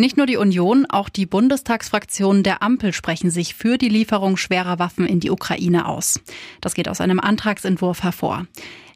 Nicht nur die Union, auch die Bundestagsfraktionen der Ampel sprechen sich für die Lieferung schwerer Waffen in die Ukraine aus. Das geht aus einem Antragsentwurf hervor.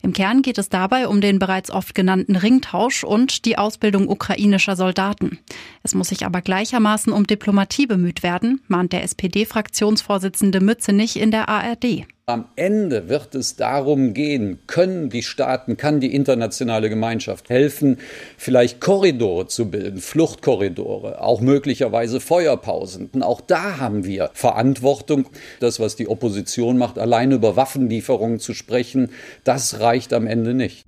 Im Kern geht es dabei um den bereits oft genannten Ringtausch und die Ausbildung ukrainischer Soldaten. Es muss sich aber gleichermaßen um Diplomatie bemüht werden, mahnt der SPD-Fraktionsvorsitzende Mützenich in der ARD. Am Ende wird es darum gehen, können die Staaten, kann die internationale Gemeinschaft helfen, vielleicht Korridore zu bilden, Fluchtkorridore, auch möglicherweise Feuerpausen. Und auch da haben wir Verantwortung. Das, was die Opposition macht, allein über Waffenlieferungen zu sprechen, das reicht am Ende nicht.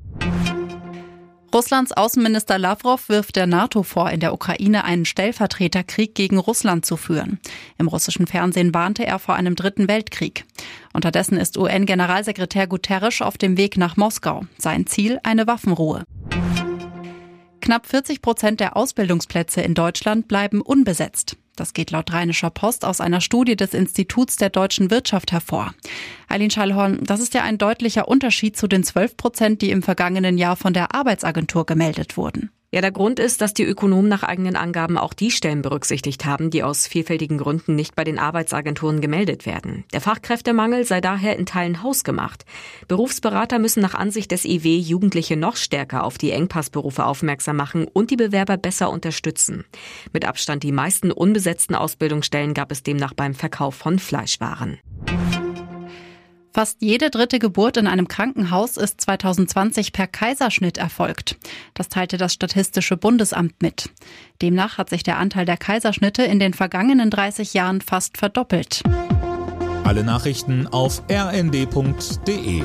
Russlands Außenminister Lavrov wirft der NATO vor, in der Ukraine einen Stellvertreterkrieg gegen Russland zu führen. Im russischen Fernsehen warnte er vor einem dritten Weltkrieg. Unterdessen ist UN-Generalsekretär Guterres auf dem Weg nach Moskau. Sein Ziel eine Waffenruhe. Knapp 40 Prozent der Ausbildungsplätze in Deutschland bleiben unbesetzt. Das geht laut Rheinischer Post aus einer Studie des Instituts der deutschen Wirtschaft hervor. Eileen Schallhorn, das ist ja ein deutlicher Unterschied zu den 12 Prozent, die im vergangenen Jahr von der Arbeitsagentur gemeldet wurden. Ja, der Grund ist, dass die Ökonomen nach eigenen Angaben auch die Stellen berücksichtigt haben, die aus vielfältigen Gründen nicht bei den Arbeitsagenturen gemeldet werden. Der Fachkräftemangel sei daher in Teilen hausgemacht. Berufsberater müssen nach Ansicht des IW Jugendliche noch stärker auf die Engpassberufe aufmerksam machen und die Bewerber besser unterstützen. Mit Abstand die meisten unbesetzten Ausbildungsstellen gab es demnach beim Verkauf von Fleischwaren. Fast jede dritte Geburt in einem Krankenhaus ist 2020 per Kaiserschnitt erfolgt. Das teilte das Statistische Bundesamt mit. Demnach hat sich der Anteil der Kaiserschnitte in den vergangenen 30 Jahren fast verdoppelt. Alle Nachrichten auf rnd.de